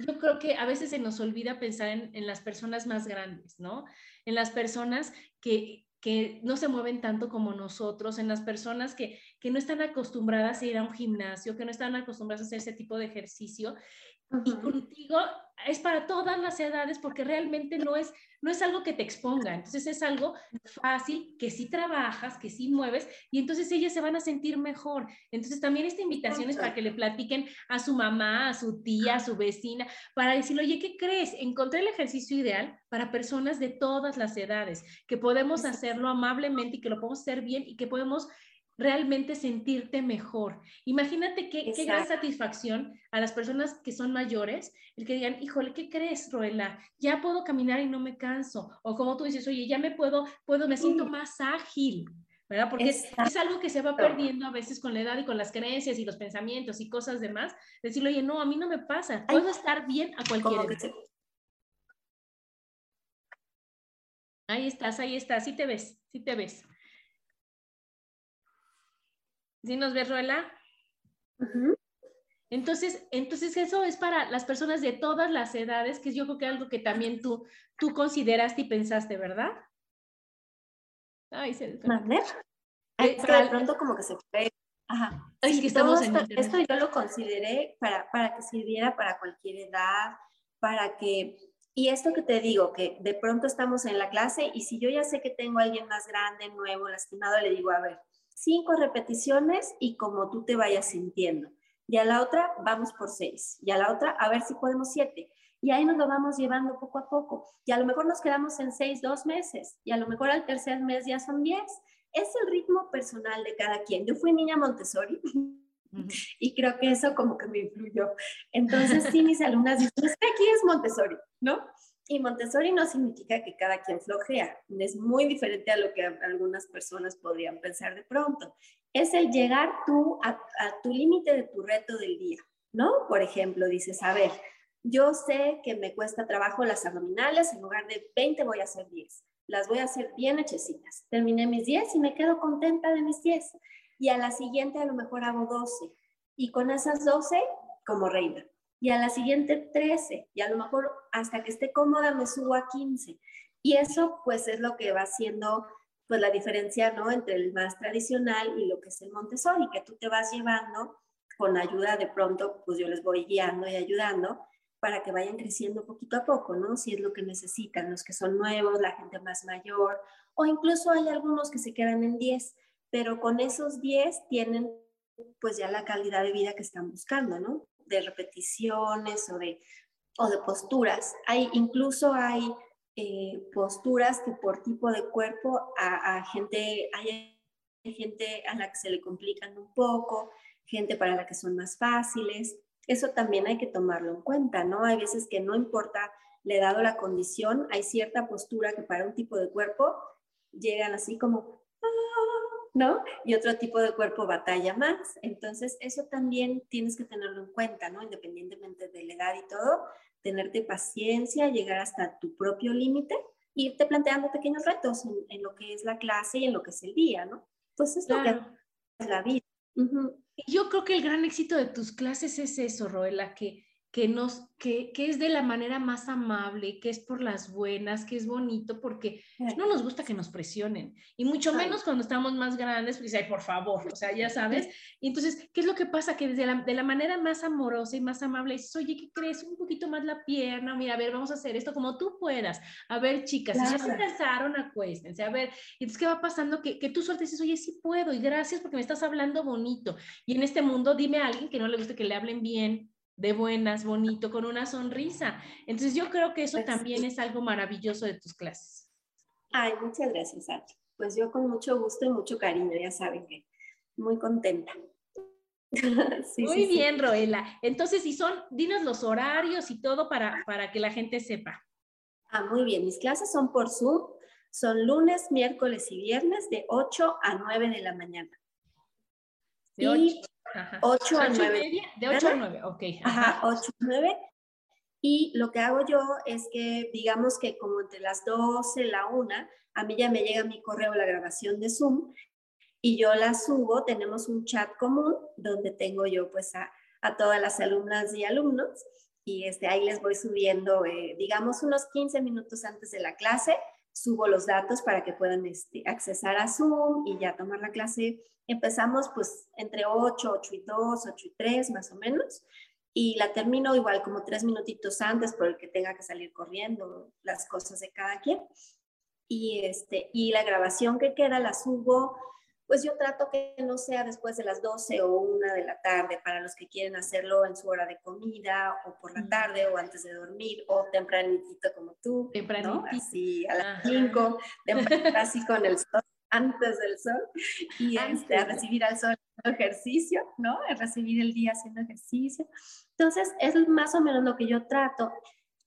yo creo que a veces se nos olvida pensar en, en, las personas más grandes, ¿no? En las personas que, que no se mueven tanto como nosotros, en las personas que, que no están acostumbradas a ir a un gimnasio, que no están acostumbradas a hacer ese tipo de ejercicio. Y contigo es para todas las edades porque realmente no es, no es algo que te exponga, entonces es algo fácil, que sí trabajas, que sí mueves y entonces ellas se van a sentir mejor. Entonces también esta invitación es para que le platiquen a su mamá, a su tía, a su vecina, para decirle, oye, ¿qué crees? Encontré el ejercicio ideal para personas de todas las edades, que podemos hacerlo amablemente y que lo podemos hacer bien y que podemos realmente sentirte mejor. Imagínate qué, qué, gran satisfacción a las personas que son mayores, el que digan, híjole, ¿qué crees, Roela? Ya puedo caminar y no me canso. O como tú dices, oye, ya me puedo, puedo, me siento más ágil. ¿verdad? Porque es, algo que se va perdiendo a veces con la edad y con las creencias y los pensamientos y cosas demás. Decirle, oye, no, a mí no me pasa, puedo estar bien a cualquier edad. Ahí estás, ahí estás, sí te ves, sí te ves. ¿Sí nos ves, Ruela? Entonces, entonces eso es para las personas de todas las edades, que es yo creo que algo que también tú, tú consideraste y pensaste, ¿verdad? Ay, se ¿Vale? Eh, de pronto como que se fue. Ajá. es que estamos esto, esto, yo lo consideré para, para que sirviera para cualquier edad, para que, y esto que te digo, que de pronto estamos en la clase y si yo ya sé que tengo a alguien más grande, nuevo, lastimado, le digo, a ver, cinco repeticiones y como tú te vayas sintiendo. Y a la otra vamos por seis. Y a la otra a ver si podemos siete. Y ahí nos lo vamos llevando poco a poco. Y a lo mejor nos quedamos en seis, dos meses. Y a lo mejor al tercer mes ya son diez. Es el ritmo personal de cada quien. Yo fui niña Montessori [LAUGHS] y creo que eso como que me influyó. Entonces sí, mis alumnas dicen, es que aquí es Montessori, ¿no? Y Montessori no significa que cada quien flojea, es muy diferente a lo que algunas personas podrían pensar de pronto. Es el llegar tú a, tu límite de tu reto del día, ¿no? Por ejemplo, dices, a ver, yo sé que me cuesta trabajo las abdominales, en lugar de 20 voy a hacer 10. Las voy a hacer bien hechecitas. Terminé mis 10 y me quedo contenta de mis 10. Y a la siguiente a lo mejor hago 12. Y con esas 12, como reina y a la siguiente 13 y a lo mejor hasta que esté cómoda me subo a 15. Y eso pues es lo que va haciendo pues la diferencia, ¿no? Entre el más tradicional y lo que es el Montessori, que tú te vas llevando con ayuda de pronto, pues yo les voy guiando y ayudando para que vayan creciendo poquito a poco, ¿no? Si es lo que necesitan, los que son nuevos, la gente más mayor, o incluso hay algunos que se quedan en 10, pero con esos 10 tienen pues ya la calidad de vida que están buscando, ¿no? De repeticiones o de, o de posturas. Hay, incluso hay eh, posturas que por tipo de cuerpo a, gente, hay gente a la que se le complican un poco, gente para la que son más fáciles. Eso también hay que tomarlo en cuenta, ¿no? Hay veces que no importa le he dado la condición, hay cierta postura que para un tipo de cuerpo llegan así como, ah", ¿no? Y otro tipo de cuerpo batalla más. Entonces, eso también tienes que tenerlo en cuenta, ¿no? Independientemente de la edad y todo, tenerte paciencia, llegar hasta tu propio límite irte planteando pequeños retos en, lo que es la clase y en lo que es el día, ¿no? Pues es lo que es la vida. Yo creo que el gran éxito de tus clases es eso, Roela, que que, nos, que, que, es de la manera más amable, que es por las buenas, que es bonito, porque no nos gusta que nos presionen, y mucho menos cuando estamos más grandes, pues, ay, por favor, o sea, ya sabes. [LAUGHS] Y entonces, ¿qué es lo que pasa? Que desde la, de la manera más amorosa y más amable dices, oye, ¿qué crees? Un poquito más la pierna, mira, a ver, vamos a hacer esto como tú puedas. A ver, chicas, si ya se cansaron, acuéstense, a ver. Y entonces, ¿qué va pasando? Que, que tú sueltes dices, oye, sí puedo, y gracias porque me estás hablando bonito. Y en este mundo, dime a alguien que no le guste que le hablen bien, de buenas, bonito, con una sonrisa. Entonces yo creo que eso pues también es algo maravilloso de tus clases. Ay, muchas gracias, Ari. Pues yo con mucho gusto y mucho cariño, ya saben que muy contenta. [LAUGHS] muy bien, Roela. Entonces, si son, dinos los horarios y todo para, para que la gente sepa. Ah, muy bien. Mis clases son por Zoom. Son lunes, miércoles y viernes de 8 a 9 de la mañana. De 8. 8 a 9. de 8 a 9, ok. Ajá. 8 a 9. Y lo que hago yo es que, digamos que como entre las 12, la 1, a mí ya me llega mi correo la grabación de Zoom y yo la subo. Tenemos un chat común donde tengo yo pues a, a todas las alumnas y alumnos y este, ahí les voy subiendo, eh, digamos, unos 15 minutos antes de la clase subo los datos para que puedan este, accesar a Zoom y ya tomar la clase. Empezamos pues entre 8, 8 y 2, 8 y 3 más o menos. Y la termino igual como tres minutitos antes por el que tenga que salir corriendo las cosas de cada quien. Y, este, y la grabación que queda la subo pues yo trato que no sea después de las 12 o 1 de la tarde para los que quieren hacerlo en su hora de comida o por la tarde o antes de dormir o tempranito como tú, tempranito. Así a las 5, así con el sol, antes del sol y este, a recibir al sol haciendo ejercicio, ¿no? A recibir el día haciendo ejercicio. Entonces, es más o menos lo que yo trato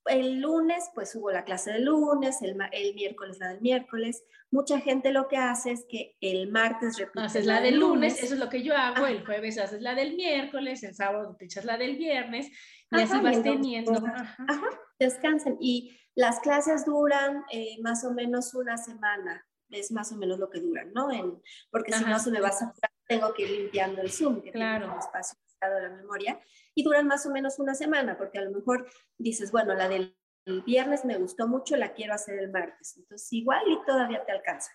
el lunes, pues hubo la clase del lunes, el, el, miércoles la del miércoles. Mucha gente lo que hace es que el martes repite. Haces la, del lunes, eso es lo que yo hago. El jueves haces la del miércoles, el sábado te echas la del viernes y así vas teniendo. Ajá. descansen. Y las clases duran eh, más o menos una semana, es más o menos lo que duran, ¿no? En, porque si no se me va a saturar, tengo que ir limpiando el Zoom, que claro. tiene un espacio de la memoria y duran más o menos una semana, porque a lo mejor dices, bueno, la del viernes me gustó mucho, la quiero hacer el martes, entonces igual y todavía te alcanza,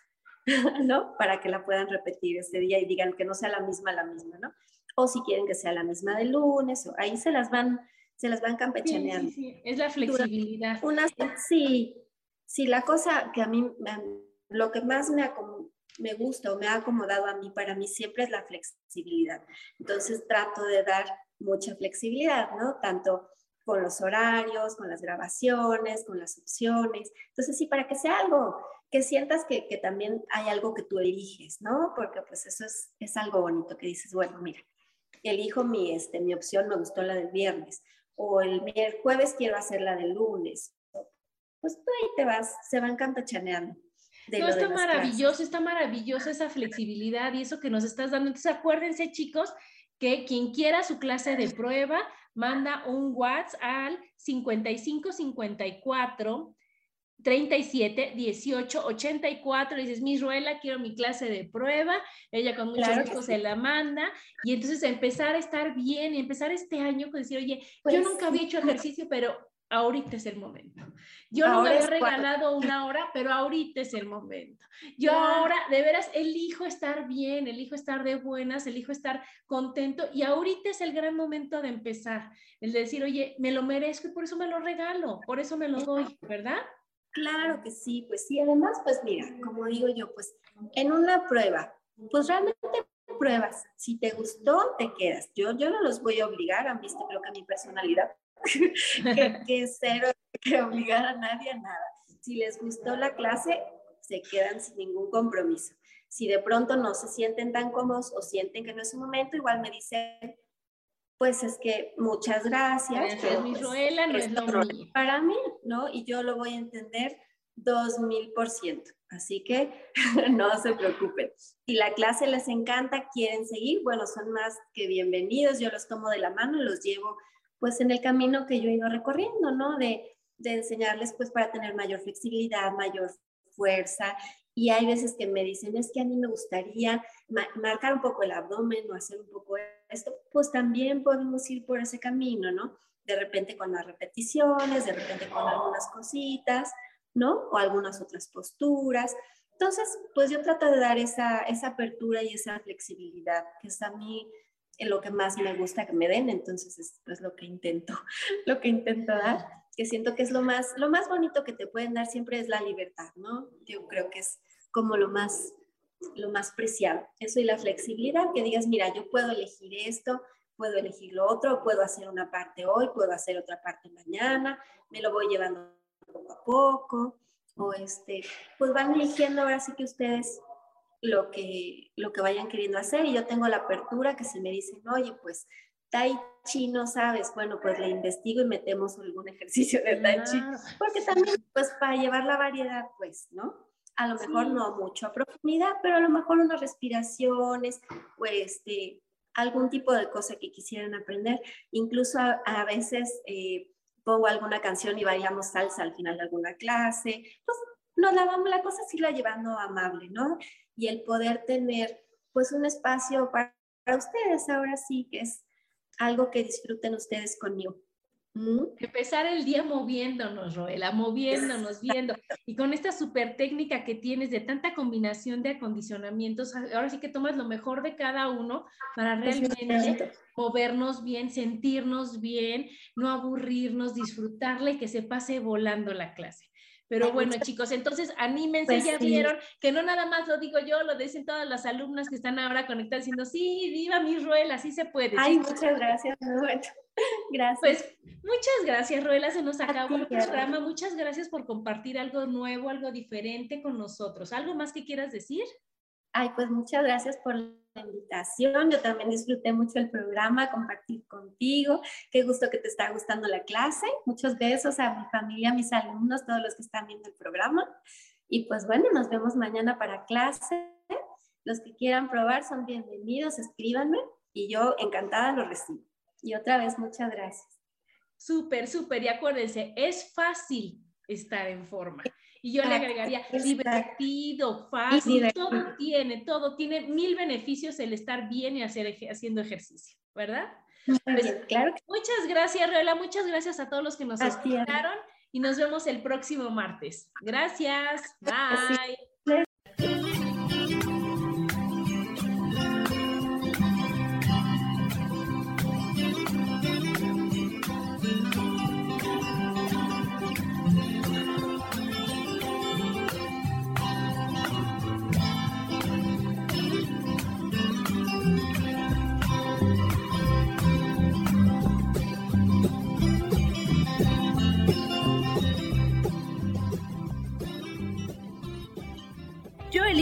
[LAUGHS] ¿no? Para que la puedan repetir ese día y digan que no sea la misma, la misma, ¿no? O si quieren que sea la misma del lunes, o ahí se las van, se las van campechaneando. Sí, sí, es la flexibilidad. Una, sí, sí, la cosa que a mí, lo que más me, me gusta o me ha acomodado a mí, para mí siempre es la flexibilidad. Entonces trato de dar mucha flexibilidad, ¿no? Tanto con los horarios, con las grabaciones, con las opciones. Entonces, sí, para que sea algo que sientas que, que también hay algo que tú eliges, ¿no? Porque pues eso es, es algo bonito que dices, bueno, mira, elijo mi, este, mi opción, me gustó la del viernes, o el, jueves quiero hacer la del lunes. Pues tú ahí te vas, se van campechaneando. No, está maravilloso, está maravilloso esa flexibilidad y eso que nos estás dando. Entonces, acuérdense, chicos, que quien quiera su clase de prueba, manda un WhatsApp al 55 54 37 18 84. dices, mi Ruela, quiero mi clase de prueba. Ella con mucho gusto se la manda. Y entonces empezar a estar bien y empezar este año con decir, oye, yo pues nunca había hecho ejercicio, pero ahorita es el momento. Yo no me había regalado [LAUGHS] una hora, pero ahorita es el momento. Yo ahora, de veras, elijo estar bien, elijo estar de buenas, elijo estar contento y ahorita es el gran momento de empezar, el de decir, oye, me lo merezco y por eso me lo regalo, por eso me lo doy, ¿verdad? Claro que sí, pues sí, además, pues mira, como digo yo, pues en una prueba, pues realmente pruebas, si te gustó, te quedas. Yo, yo no los voy a obligar, han visto creo que mi personalidad, [LAUGHS] que, que cero que obligar a nadie a nada. Si les gustó la clase, se quedan sin ningún compromiso. Si de pronto no se sienten tan cómodos o sienten que no es su momento, igual me dicen, pues es que muchas gracias. Pero, pues, no es lo mío. Para mí, ¿no? Y yo lo voy a entender dos mil por ciento. Así que [LAUGHS] no se preocupen. Y la clase les encanta, quieren seguir, bueno, son más que bienvenidos. Yo los tomo de la mano los llevo pues en el camino que yo he ido recorriendo, ¿no? De, de enseñarles pues para tener mayor flexibilidad, mayor fuerza. Y hay veces que me dicen, es que a mí me gustaría marcar un poco el abdomen o hacer un poco esto, pues también podemos ir por ese camino, ¿no? De repente con las repeticiones, de repente con algunas cositas, ¿no? O algunas otras posturas. Entonces, pues yo trato de dar esa, esa apertura y esa flexibilidad, que es a mí lo que más me gusta que me den, entonces es lo que intento, [LAUGHS] lo que intento dar, que siento que es lo más, lo más bonito que te pueden dar siempre es la libertad, ¿no? Yo creo que es como lo más, lo más preciado, eso y la flexibilidad, que digas, mira, yo puedo elegir esto, puedo elegir lo otro, puedo hacer una parte hoy, puedo hacer otra parte mañana, me lo voy llevando poco a poco, o este, pues van eligiendo ahora sí que ustedes lo que, lo que vayan queriendo hacer y yo tengo la apertura que si me dicen, oye, pues Tai Chi no sabes, bueno, pues le investigo y metemos algún [LAUGHS] ejercicio de Tai Chi, porque también, pues para llevar la variedad, pues, ¿no? A lo mejor no mucho a profundidad, pero a lo mejor unas respiraciones, pues, este, algún tipo de cosa que quisieran aprender. Incluso a, veces eh, pongo alguna canción y bailamos salsa al final de alguna clase. Pues nos la vamos, la cosa sí la llevando amable, ¿no? Y el poder tener pues un espacio para, ustedes ahora sí que es algo que disfruten ustedes conmigo. ¿Mm? Empezar el día moviéndonos, Roela, moviéndonos, viendo. Y con esta super técnica que tienes de tanta combinación de acondicionamientos, ahora sí que tomas lo mejor de cada uno para realmente movernos bien, sentirnos bien, no aburrirnos, disfrutarle y que se pase volando la clase. Pero bueno, chicos, entonces anímense, pues ya vieron que no nada más lo digo yo, lo dicen todas las alumnas que están ahora conectadas diciendo, sí, viva mi Ruela, así se puede. Ay, muchas gracias, [LAUGHS] Gracias. Pues muchas gracias, Ruela, se nos acabó el programa. Muchas gracias por compartir algo nuevo, algo diferente con nosotros. ¿Algo más que quieras decir? Ay, pues muchas gracias por invitación. Yo también disfruté mucho el programa, compartir contigo. Qué gusto que te está gustando la clase. Muchos besos a mi familia, a mis alumnos, todos los que están viendo el programa. Y pues bueno, nos vemos mañana para clase. Los que quieran probar son bienvenidos, escríbanme y yo encantada lo recibo. Y otra vez, muchas gracias. Súper, súper. Y acuérdense, es fácil estar en forma. Y yo le agregaría divertido, fácil, todo tiene, todo tiene mil beneficios el estar bien y hacer, haciendo ejercicio, ¿verdad? Pues, claro. Muchas gracias, Roela, muchas gracias a todos los que nos escucharon y nos vemos el próximo martes. Gracias, bye.